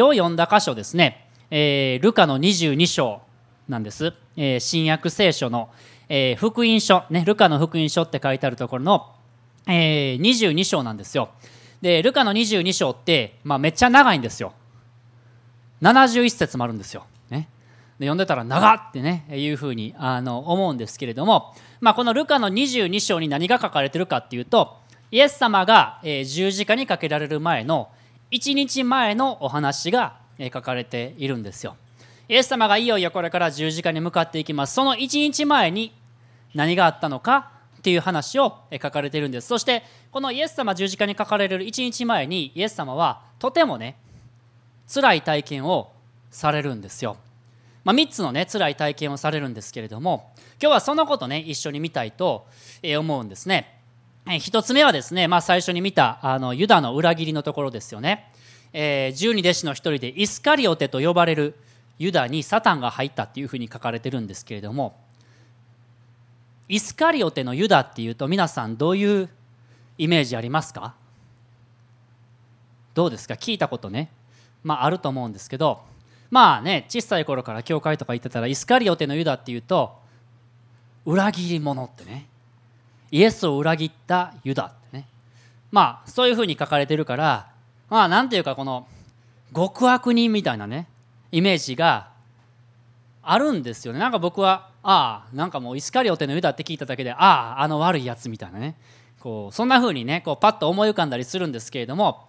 今日読んだ箇所ですね、えールカの22章なんです、えー新約聖書の、えー福音書、ね、ルカの福音書って書いてあるところの、えー22章なんですよ。でルカの22章って、まあ、めっちゃ長いんですよ。71節もあるんですよ、ね、で読んでたら長ってねいうふうにあの思うんですけれども、まあ、このルカの22章に何が書かれてるかっていうとイエス様が、えー十字架にかけられる前の1日前のお話が、書かれているんですよ。イエス様がいよいよこれから十字架に向かっていきます。その1日前に何があったのかっていう話を書かれているんです。そしてこのイエス様十字架に書かれる1日前にイエス様はとてもね辛い体験をされるんですよ、まあ、3つのね辛い体験をされるんですけれども今日はそのことね一緒に見たいと思うんですね。えー一つ目はですね、まあ、最初に見たあのユダの裏切りのところですよね、えー十二弟子の一人でイスカリオテと呼ばれるユダにサタンが入ったっていうふうに書かれてるんですけれどもイスカリオテのユダっていうと皆さんどういうイメージありますか？どうですか？聞いたことね。まああると思うんですけどまあね小さい頃から教会とか行ってたらイスカリオテのユダっていうと裏切り者ってね。イエスを裏切ったユダってね。まあそういうふうに書かれてるからまあなんていうかこの極悪人みたいなねイメージがあるんですよね。なんか僕はああなんかもうイスカリオテのユダって聞いただけであああの悪いやつみたいなね。こうそんな風にねこうパッと思い浮かんだりするんですけれども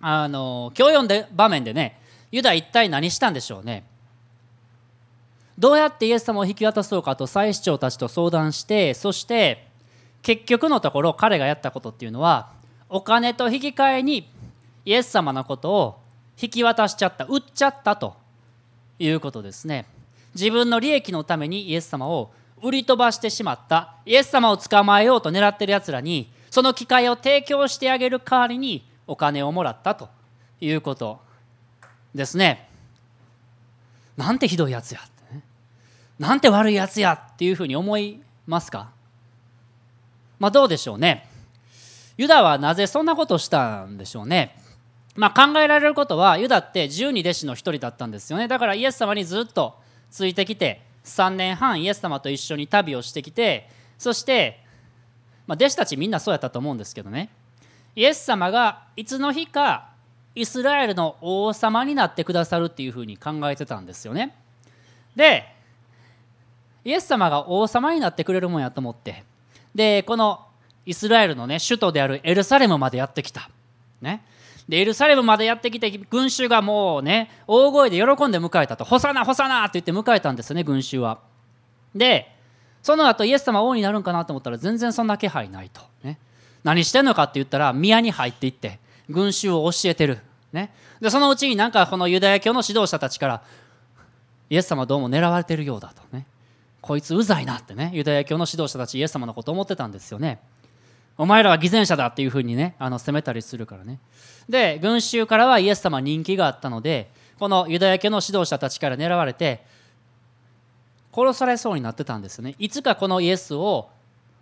あの今日読んで場面でねユダ一体何したんでしょうね。どうやってイエス様を引き渡そうかと祭司長たちと相談してそして結局のところ彼がやったことっていうのはお金と引き換えにイエス様のことを引き渡しちゃった売っちゃったということですね。自分の利益のためにイエス様を売り飛ばしてしまった。イエス様を捕まえようと狙ってるやつらにその機会を提供してあげる代わりにお金をもらったということですね。なんてひどいやつやなんて悪いやつやっていうふうに思いますか？まあどうでしょうね。ユダはなぜそんなことをしたんでしょうね。まあ考えられることはユダって十二弟子の一人だったんですよね。だからイエス様にずっとついてきて3年半イエス様と一緒に旅をしてきてそして、まあ、弟子たちみんなそうやったと思うんですけどね。イエス様がいつの日かイスラエルの王様になってくださるっていうふうに考えてたんですよね。でイエス様が王様になってくれるもんやと思ってでこのイスラエルのね首都であるエルサレムまでやってきた。ね。でエルサレムまでやってきて群衆がもうね大声で喜んで迎えたと「ホサナホサナ!」って言って迎えたんですね群衆は。でその後イエス様王になるんかなと思ったら全然そんな気配ないと、ね、何してんのかって言ったら宮に入っていって群衆を教えてる、ね、でそのうちになんかこのユダヤ教の指導者たちからイエス様どうも狙われてるようだと。ね。こいつうざいなってねユダヤ教の指導者たちイエス様のこと思ってたんですよね。お前らは偽善者だっていうふうにねあの責めたりするからね。で群衆からはイエス様人気があったのでこのユダヤ教の指導者たちから狙われて殺されそうになってたんですよね。いつかこのイエスを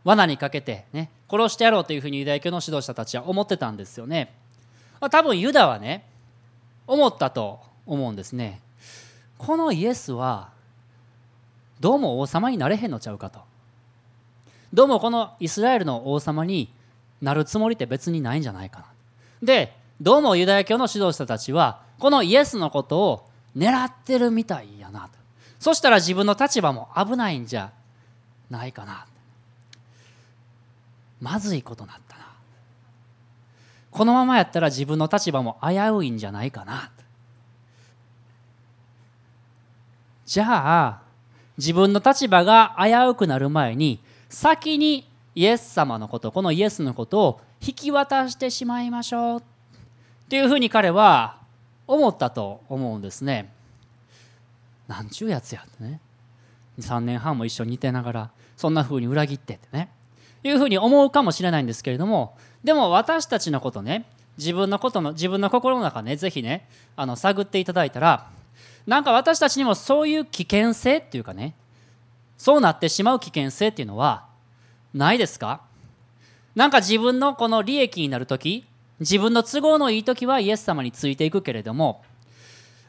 罠にかけてね殺してやろうというふうにユダヤ教の指導者たちは思ってたんですよね。ま多分ユダはね思ったと思うんですね。このイエスはどうも王様になれへんのちゃうかと。どうもこのイスラエルの王様になるつもりって別にないんじゃないかな。でどうもユダヤ教の指導者たちはこのイエスのことを狙ってるみたいやなと。そしたら自分の立場も危ないんじゃないかな。まずいことなったな。このままやったら自分の立場も危ういんじゃないかな。じゃあ自分の立場が危うくなる前に先にイエス様のことこのイエスのことを引き渡してしまいましょう。っていうふうに彼は思ったと思うんですね。なんちゅうやつやってね。3年半も一緒にいてながらそんなふうに裏切ってってね。いうふうに思うかもしれないんですけれどもでも私たちのことね自分のことの自分の心の中ねぜひねあの探っていただいたらなんか私たちにもそういう危険性っていうかねそうなってしまう危険性っていうのはないですか？なんか自分のこの利益になる時自分の都合のいい時はイエス様についていくけれども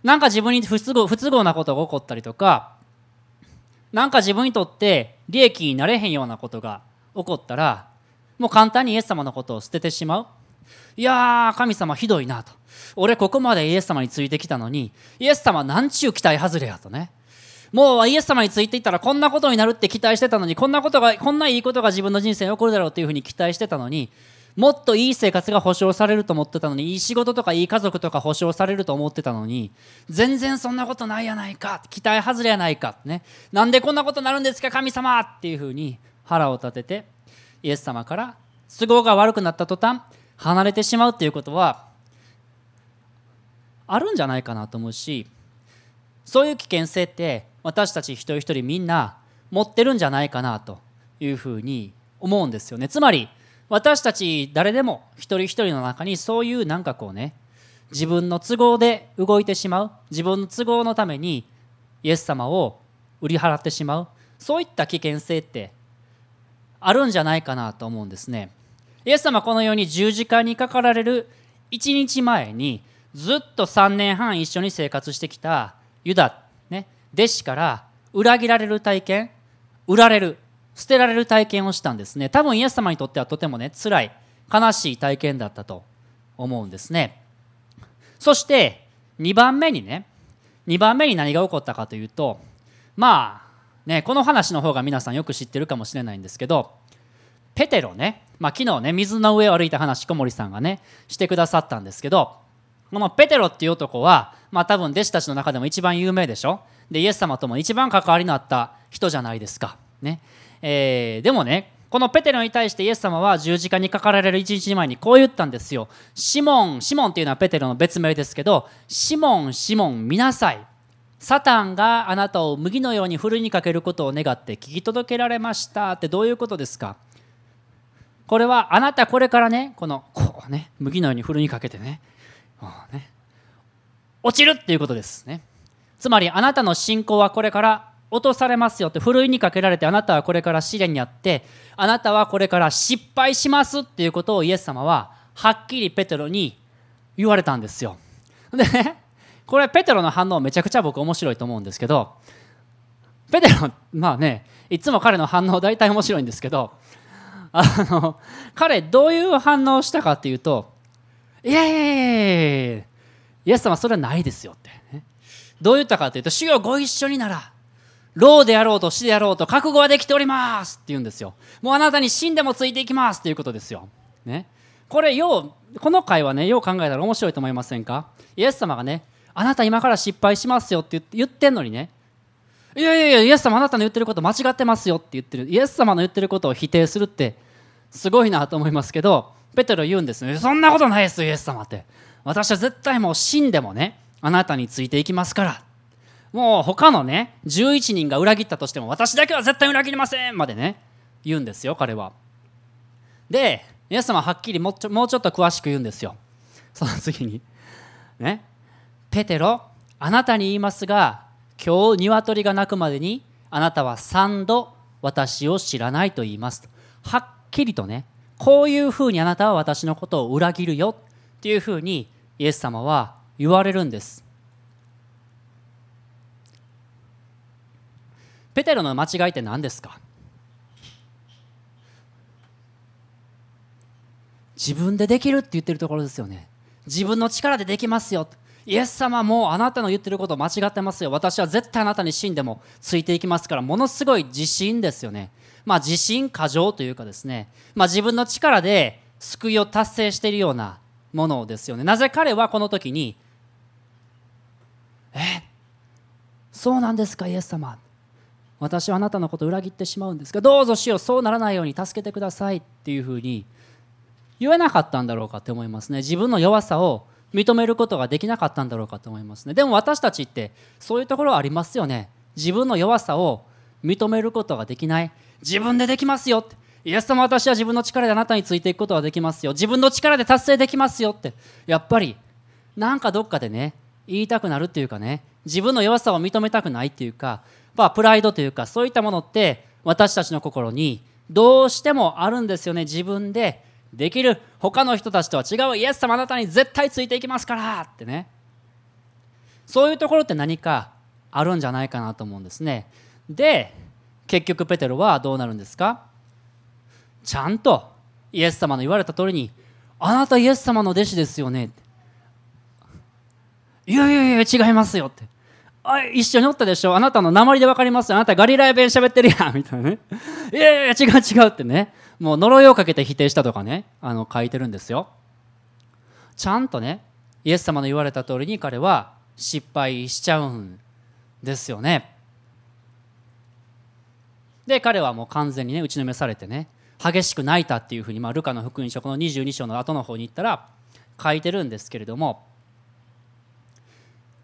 なんか自分に不都合不都合なことが起こったりとかなんか自分にとって利益になれへんようなことが起こったらもう簡単にイエス様のことを捨ててしまう。いやー神様ひどいなと。俺ここまでイエス様についてきたのにイエス様なんちゅう期待外れやとね。もうイエス様についていったらこんなことになるって期待してたのにこんなことがこんないいことが自分の人生に起こるだろうっていうふうに期待してたのにもっといい生活が保障されると思ってたのにいい仕事とかいい家族とか保障されると思ってたのに全然そんなことないやないか期待外れやないかね。なんでこんなことになるんですか神様っていうふうに腹を立ててイエス様から都合が悪くなった途端離れてしまうっていうことはあるんじゃないかなと思うしそういう危険性って私たち一人一人みんな持ってるんじゃないかなというふうに思うんですよね。つまり私たち誰でも一人一人の中にそういうなんかこうね自分の都合で動いてしまう自分の都合のためにイエス様を売り払ってしまうそういった危険性ってあるんじゃないかなと思うんですね。イエス様このように十字架にかかられる1日前にずっと3年半一緒に生活してきたユダ、ね、弟子から裏切られる体験売られる捨てられる体験をしたんですね。多分イエス様にとってはとてもね辛い悲しい体験だったと思うんですね。そして2番目にね2番目に何が起こったかというとまあねこの話の方が皆さんよく知ってるかもしれないんですけどペテロね、まあ、昨日ね水の上を歩いた話小森さんがねしてくださったんですけどこのペテロっていう男は、まあ、多分弟子たちの中でも一番有名でしょ？でイエス様とも一番関わりのあった人じゃないですか。ね。えー、でもねこのペテロに対してイエス様は十字架にかかられる一日前にこう言ったんですよ。シモン、シモンっていうのはペテロの別名ですけど、シモン、シモン、見なさい。サタンがあなたを麦のようにふるいにかけることを願って聞き届けられました。ってどういうことですか？これはあなたこれからね、この、こうね、麦のようにふるいにかけてね、ね落ちるっていうことですね。つまりあなたの信仰はこれから落とされますよってふるいにかけられてあなたはこれから試練にあってあなたはこれから失敗しますっていうことをイエス様ははっきりペテロに言われたんですよ。でこれペテロの反応めちゃくちゃ僕面白いと思うんですけどペテロまあねいつも彼の反応大体面白いんですけどあの彼どういう反応をしたかっていうと「いやいやいやいやイエス様それはないですよ」って、ね、どう言ったかというと「主よご一緒になら」老であろうと死であろうと覚悟はできておりますって言うんですよ。もうあなたに死んでもついていきますっていうことですよ。ね。これよう、この回はね、よう考えたら面白いと思いませんか？イエス様がね、あなた今から失敗しますよって言ってんのにね、いやいやいや、イエス様あなたの言ってること間違ってますよって言ってる。イエス様の言ってることを否定するってすごいなと思いますけど、ペテロ言うんですね。そんなことないです、イエス様って。私は絶対もう死んでもね、あなたについていきますから。もう他のね11人が裏切ったとしても私だけは絶対裏切りませんまでね言うんですよ彼はでイエス様はっきりもうちょもうちょっと詳しく言うんですよその次にねペテロあなたに言いますが今日鶏が鳴くまでにあなたは3度私を知らないと言いますはっきりとねこういうふうにあなたは私のことを裏切るよっていうふうにイエス様は言われるんです。ペテロの間違いって何ですか？自分でできるって言ってるところですよね。自分の力でできますよ。イエス様もあなたの言ってること間違ってますよ。私は絶対あなたに死んでもついていきますからものすごい自信ですよね。まあ自信過剰というかですね、まあ、自分の力で救いを達成しているようなものですよね。なぜ彼はこの時にえそうなんですかイエス様。私はあなたのことを裏切ってしまうんですがどうぞしよう。そうならないように助けてくださいっていうふうに言えなかったんだろうかって思いますね。自分の弱さを認めることができなかったんだろうかと思いますね。でも私たちってそういうところはありますよね。自分の弱さを認めることができない。自分でできますよって。イエス様私は自分の力であなたについていくことができますよ。自分の力で達成できますよって。やっぱりなんかどっかでね言いたくなるっていうかね自分の弱さを認めたくないっていうかまあ、プライドというかそういったものって私たちの心にどうしてもあるんですよね。自分でできる。他の人たちとは違う。イエス様あなたに絶対ついていきますからってね。そういうところって何かあるんじゃないかなと思うんですね。で結局ペテロはどうなるんですか？ちゃんとイエス様の言われた通りに「あなたイエス様の弟子ですよね」いやいやいや違いますよ」って。あ一緒におったでしょ？あなたの鉛で分かりますよ。あなたガリラヤ弁喋ってるやん。みたいなね。いやいや違う違うってね。もう呪いをかけて否定したとかね。あの書いてるんですよ。ちゃんとねイエス様の言われた通りに彼は失敗しちゃうんですよね。で彼はもう完全にね打ちのめされてね激しく泣いたっていうふうに、まあ、ルカの福音書この22章の後の方に行ったら書いてるんですけれども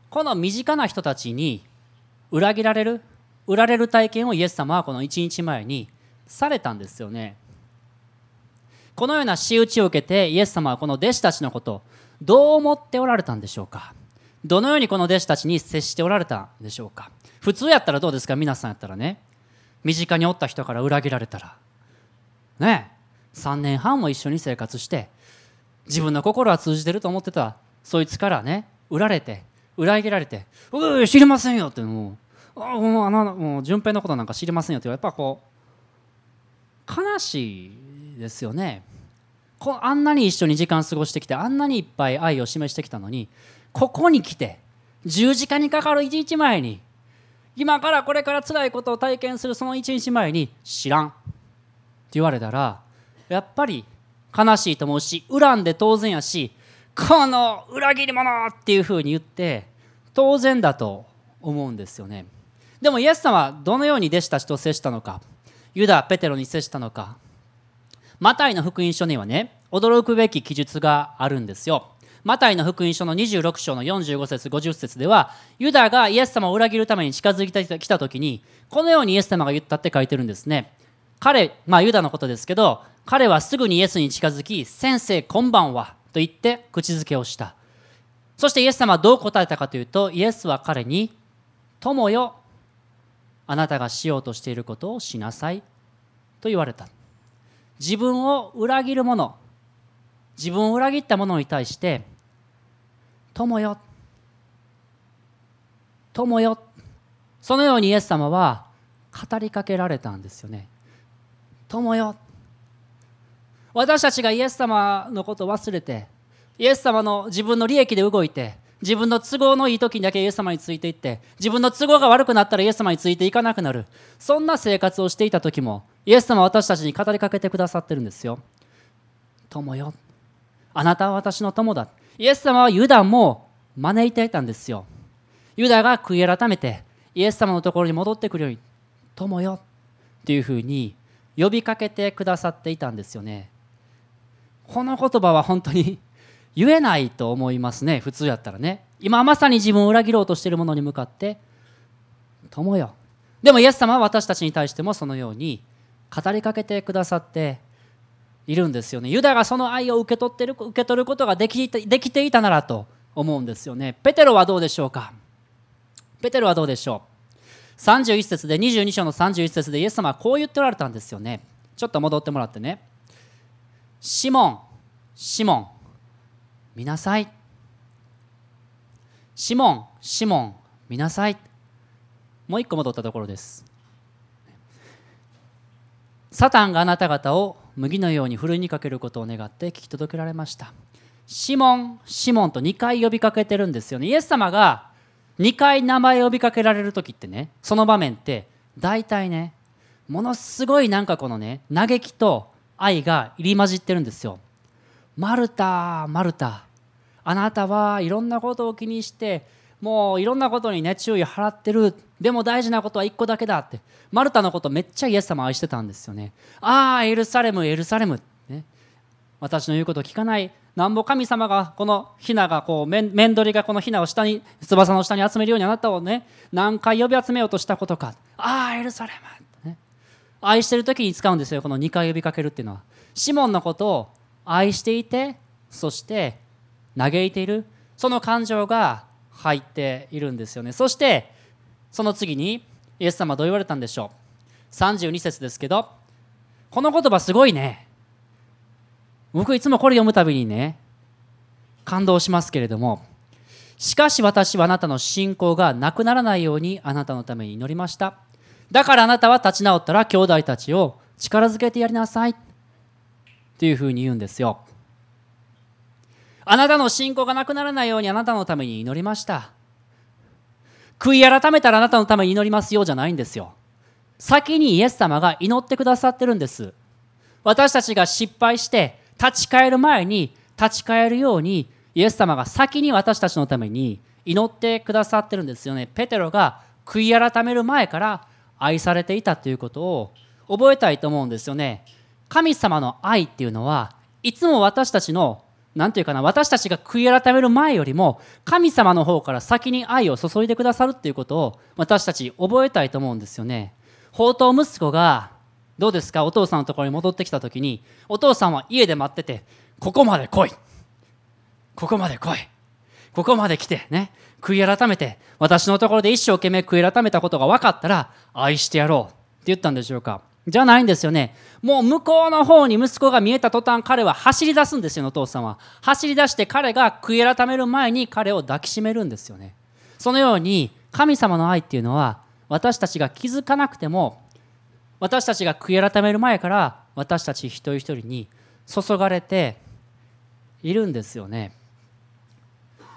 この身近な人たちに裏切られる売られる体験をイエス様はこの1日前にされたんですよね。このような仕打ちを受けてイエス様はこの弟子たちのことどう思っておられたんでしょうか。どのようにこの弟子たちに接しておられたんでしょうか。普通やったらどうですか？皆さんやったらね。身近におった人から裏切られたらね3年半も一緒に生活して自分の心は通じてると思ってたそいつからね売られて裏切られて「うう知りませんよ」ってもう「あもうあのもう順平のことなんか知りませんよ」ってやっぱこう悲しいですよね。こあんなに一緒に時間過ごしてきてあんなにいっぱい愛を示してきたのにここに来て十字架にかかる一日前に今からこれから辛いことを体験するその一日前に知らん。って言われたらやっぱり悲しいと思うし恨んで当然やしこの裏切り者っていうふうに言って当然だと思うんですよね。でもイエス様はどのように弟子たちと接したのかユダ・ペテロに接したのかマタイの福音書にはね驚くべき記述があるんですよ。マタイの福音書の26章の45節50節ではユダがイエス様を裏切るために近づいてきた時にこのようにイエス様が言ったって書いてるんですね。彼まあユダのことですけど彼はすぐにイエスに近づき先生こんばんはと言って口づけをした。そしてイエス様はどう答えたかというとイエスは彼に「友よあなたがしようとしていることをしなさい」と言われた。自分を裏切る者自分を裏切った者に対して「友よ」「友よ」そのようにイエス様は語りかけられたんですよね「友よ」私たちがイエス様のことを忘れてイエス様の自分の利益で動いて自分の都合のいい時にだけイエス様についていって自分の都合が悪くなったらイエス様についていかなくなる。そんな生活をしていた時もイエス様は私たちに語りかけてくださってるんですよ。友よ。あなたは私の友だ。イエス様はユダも招いていたんですよ。ユダが悔い改めてイエス様のところに戻ってくるように友よっていうふうに呼びかけてくださっていたんですよね。この言葉は本当に言えないと思いますね。普通やったらね。今まさに自分を裏切ろうとしているものに向かって「友よ」でもイエス様は私たちに対してもそのように語りかけてくださっているんですよね。ユダがその愛を受け取ってる受け取ることができできていたならと思うんですよね。ペテロはどうでしょうか？ペテロはどうでしょう？31節で22章の31節でイエス様はこう言っておられたんですよね。ちょっと戻ってもらってね。シモンシモン見なさい。シモンシモン見なさい。もう一個戻ったところです。サタンがあなた方を麦のようにふるいにかけることを願って聞き届けられました。シモンシモンと2回呼びかけてるんですよね。イエス様が2回名前呼びかけられる時ってねその場面って大体ねものすごいなんかこのね嘆きと愛が入り混じってるんですよ。マルタ、マルタ、あなたはいろんなことを気にしてもういろんなことにね注意払ってる。でも大事なことは1個だけだって。マルタのことめっちゃイエス様愛してたんですよね。ああエルサレムエルサレム、ね、私の言うこと聞かない。なんぼ神様がこのヒナがこう面取りがこのヒナを下に翼の下に集めるようにあなたをね何回呼び集めようとしたことか。ああエルサレム。愛してる時に使うんですよこの2回呼びかけるっていうのは。シモンのことを愛していてそして嘆いている。その感情が入っているんですよね。そしてその次にイエス様はどう言われたんでしょう。32節ですけどこの言葉すごいね。僕いつもこれ読むたびにね感動しますけれどもしかし私はあなたの信仰がなくならないようにあなたのために祈りました。だからあなたは立ち直ったら兄弟たちを力づけてやりなさい。っていうふうに言うんですよ。あなたの信仰がなくならないようにあなたのために祈りました。悔い改めたらあなたのために祈りますようじゃないんですよ。先にイエス様が祈ってくださってるんです。私たちが失敗して立ち返る前に立ち返るようにイエス様が先に私たちのために祈ってくださってるんですよね。ペテロが悔い改める前から愛されていたということを覚えたいと思うんですよね。神様の愛っていうのはいつも私たちの何て言うかな私たちが悔い改める前よりも神様の方から先に愛を注いでくださるっていうことを私たち覚えたいと思うんですよね。宝刀息子がどうですか？お父さんのところに戻ってきた時にお父さんは家で待っててここまで来い。ここまで来い。ここまで来てね悔い改めて私のところで一生懸命悔い改めたことが分かったら愛してやろうって言ったんでしょうか？じゃないんですよね。もう向こうの方に息子が見えた途端彼は走り出すんですよお父さんは。走り出して彼が悔い改める前に彼を抱きしめるんですよね。そのように神様の愛っていうのは私たちが気づかなくても私たちが悔い改める前から私たち一人一人に注がれているんですよね。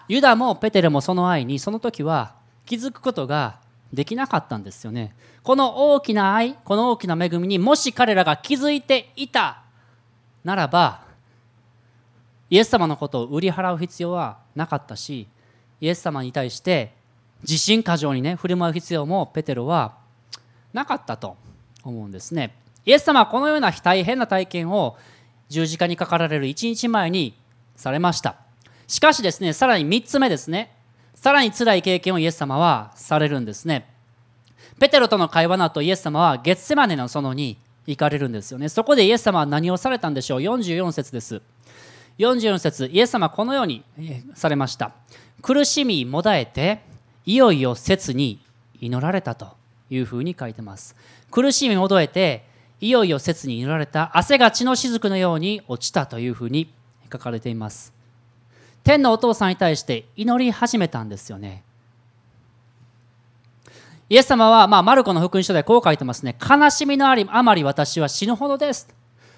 ユダもペテレもその愛にその時は気づくことができなかったんですよね。この大きな愛この大きな恵みにもし彼らが気づいていたならばイエス様のことを売り払う必要はなかったしイエス様に対して自信過剰にね振る舞う必要もペテロはなかったと思うんですね。イエス様はこのような大変な体験を十字架にかかられる1日前にされました。しかしですねさらに3つ目ですね。さらに辛い経験をイエス様はされるんですね。ペテロとの会話の後イエス様はゲッセマネの園に行かれるんですよね。そこでイエス様は何をされたんでしょう？44節です。44節イエス様はこのようにされました。苦しみもだえていよいよ切に祈られたというふうに書いてます。苦しみもだえていよいよ切に祈られた。汗が血の雫のように落ちたというふうに書かれています。天のお父さんに対して祈り始めたんですよねイエス様は、まあ、マルコの福音書でこう書いてますね。悲しみのありあまり私は死ぬほどです。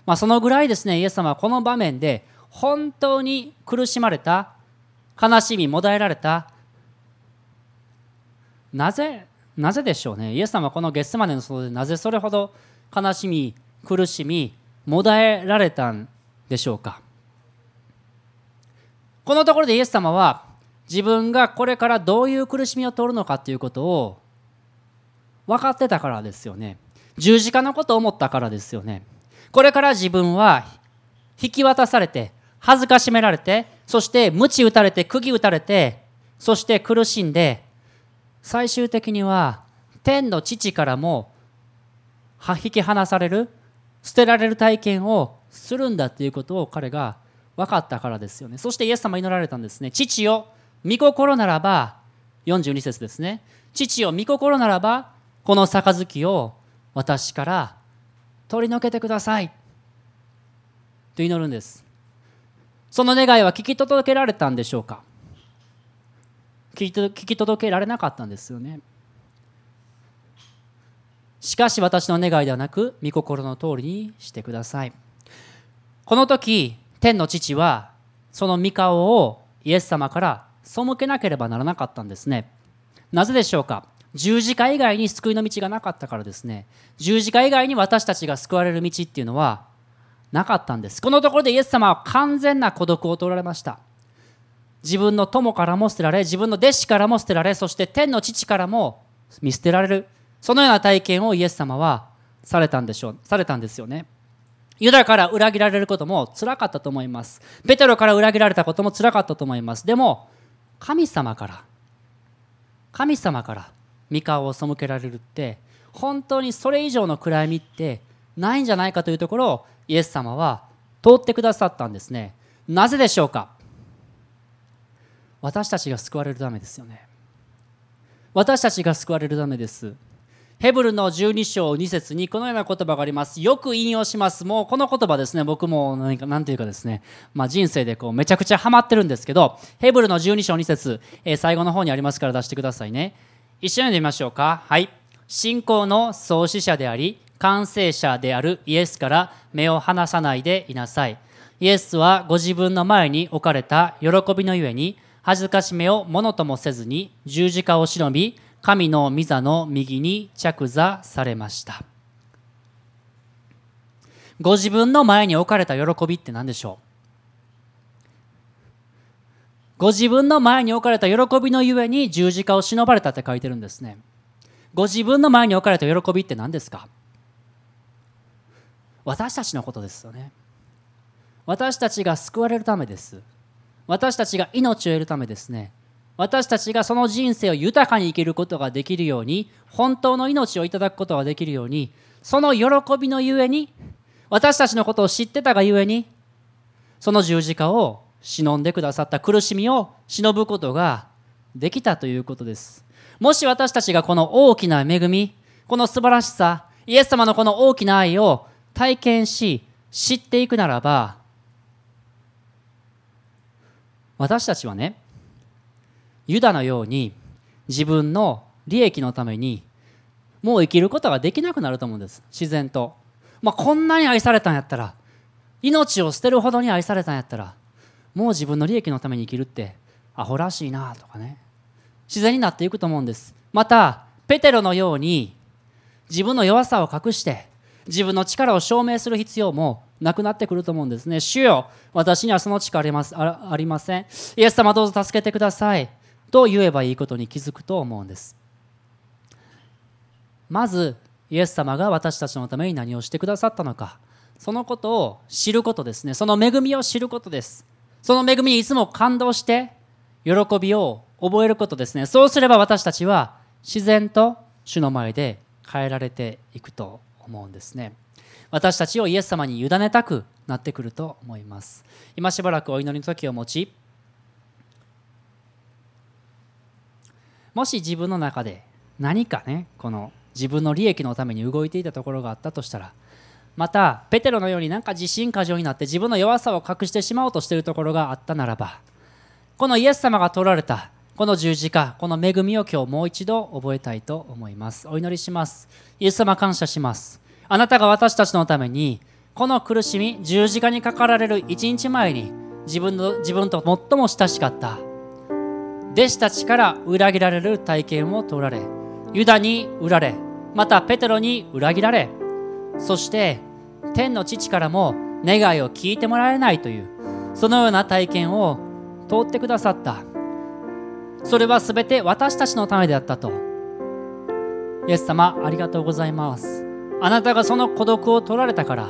まあ、そのぐらいですね、イエス様はこの場面で本当に苦しまれた、悲しみ、もだえられた。なぜ、なぜでしょうね。イエス様はこのゲッセマネの外でなぜそれほど悲しみ、苦しみ、もだえられたんでしょうか。このところでイエス様は自分がこれからどういう苦しみを通るのかということを分かってたからですよね。十字架のことを思ったからですよね。これから自分は引き渡されて恥ずかしめられてそして鞭打たれて釘打たれてそして苦しんで最終的には天の父からも引き離される捨てられる体験をするんだっていうことを彼が分かったからですよね。そしてイエス様祈られたんですね。父よ御心ならば42節ですね。父よ御心ならばこの杯を私から取り除けてください。と祈るんです。その願いは聞き届けられたんでしょうか。聞き届けられなかったんですよね。しかし私の願いではなく御心の通りにしてください。この時天の父はその御顔をイエス様から背けなければならなかったんですね。なぜでしょうか？十字架以外に救いの道がなかったからですね。十字架以外に私たちが救われる道っていうのはなかったんです。このところでイエス様は完全な孤独を取られました。自分の友からも捨てられ自分の弟子からも捨てられそして天の父からも見捨てられる。そのような体験をイエス様はされたんでしょうされたんですよね。ユダから裏切られることもつらかったと思います。ペテロから裏切られたこともつらかったと思います。でも神様から神様から三河を背けられるって本当にそれ以上の暗闇ってないんじゃないかというところをイエス様は通ってくださったんですね。なぜでしょうか？私たちが救われるためですよね。私たちが救われるためです。ヘブルの12章2節にこのような言葉があります。よく引用します。もうこの言葉ですね。僕も何か何ていうかですね、まあ、人生でこうめちゃくちゃハマってるんですけどヘブルの12章2節、えー、最後の方にありますから出してくださいね。一緒に読みましょうか。はい。信仰の創始者であり完成者であるイエスから目を離さないでいなさい。イエスはご自分の前に置かれた喜びのゆえに恥ずかしめをものともせずに十字架を忍び神の御座の右に着座されました。ご自分の前に置かれた喜びって何でしょう？ご自分の前に置かれた喜びのゆえに十字架を忍ばれたって書いてるんですね。ご自分の前に置かれた喜びって何ですか？私たちのことですよね。私たちが救われるためです。私たちが命を得るためですね。私たちがその人生を豊かに生きることができるように本当の命をいただくことができるようにその喜びのゆえに私たちのことを知ってたがゆえにその十字架を忍んでくださった苦しみを忍ぶことができたということです。もし私たちがこの大きな恵みこの素晴らしさイエス様のこの大きな愛を体験し知っていくならば私たちはねユダのように自分の利益のためにもう生きることができなくなると思うんです。自然と、まあ、こんなに愛されたんやったら命を捨てるほどに愛されたんやったらもう自分の利益のために生きるってアホらしいなとかね。自然になっていくと思うんです。またペテロのように自分の弱さを隠して自分の力を証明する必要もなくなってくると思うんですね。主よ私にはその力ありますありません。イエス様どうぞ助けてください。と言えばいいことに気づくと思うんです。まずイエス様が私たちのために何をしてくださったのか。そのことを知ることですね。その恵みを知ることです。その恵みにいつも感動して喜びを覚えることですね。そうすれば私たちは自然と主の前で変えられていくと思うんですね。私たちをイエス様に委ねたくなってくると思います。今しばらくお祈りの時を持ちもし自分の中で何かねこの自分の利益のために動いていたところがあったとしたらまたペテロのようになんか自信過剰になって自分の弱さを隠してしまおうとしているところがあったならばこのイエス様が取られたこの十字架この恵みを今日もう一度覚えたいと思います。お祈りします。イエス様感謝します。あなたが私たちのためにこの苦しみ十字架にかかられる一日前に自分の自分と最も親しかった弟子たちから裏切られる体験を取られユダに売られまたペテロに裏切られそして天の父からも願いを聞いてもらえないというそのような体験を通ってくださった。それは全て私たちのためであったと。イエス様ありがとうございます。あなたがその孤独を取られたから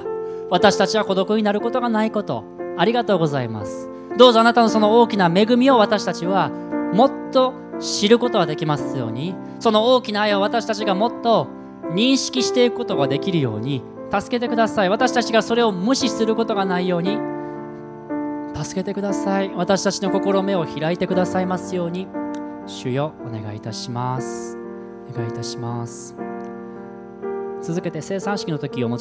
私たちは孤独になることがないことありがとうございます。どうぞあなたのその大きな恵みを私たちはもっと知ることができますようにその大きな愛を私たちがもっと認識していくことができるように助けてください。私たちがそれを無視することがないように助けてください。私たちの心目を開いてくださいますように。主よお願いいたします。お願いいたします。続けて生産式の時を